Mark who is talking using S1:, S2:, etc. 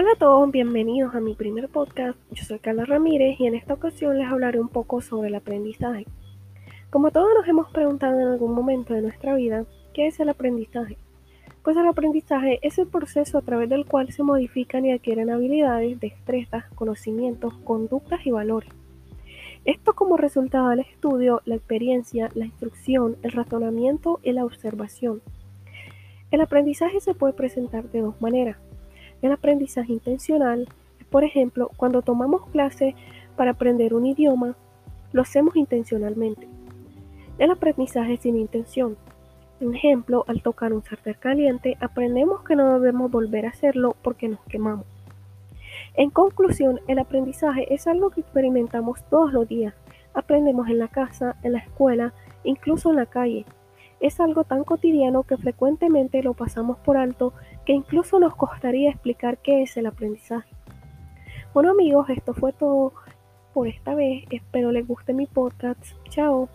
S1: Hola a todos, bienvenidos a mi primer podcast. Yo soy Carla Ramírez y en esta ocasión les hablaré un poco sobre el aprendizaje. Como todos nos hemos preguntado en algún momento de nuestra vida, ¿qué es el aprendizaje? Pues el aprendizaje es el proceso a través del cual se modifican y adquieren habilidades, destrezas, conocimientos, conductas y valores. Esto como resultado del estudio, la experiencia, la instrucción, el razonamiento y la observación. El aprendizaje se puede presentar de dos maneras el aprendizaje intencional es, por ejemplo, cuando tomamos clases para aprender un idioma, lo hacemos intencionalmente. El aprendizaje sin intención. Un ejemplo, al tocar un sartén caliente, aprendemos que no debemos volver a hacerlo porque nos quemamos. En conclusión, el aprendizaje es algo que experimentamos todos los días. Aprendemos en la casa, en la escuela, incluso en la calle. Es algo tan cotidiano que frecuentemente lo pasamos por alto que incluso nos costaría explicar qué es el aprendizaje. Bueno amigos, esto fue todo por esta vez. Espero les guste mi podcast. Chao.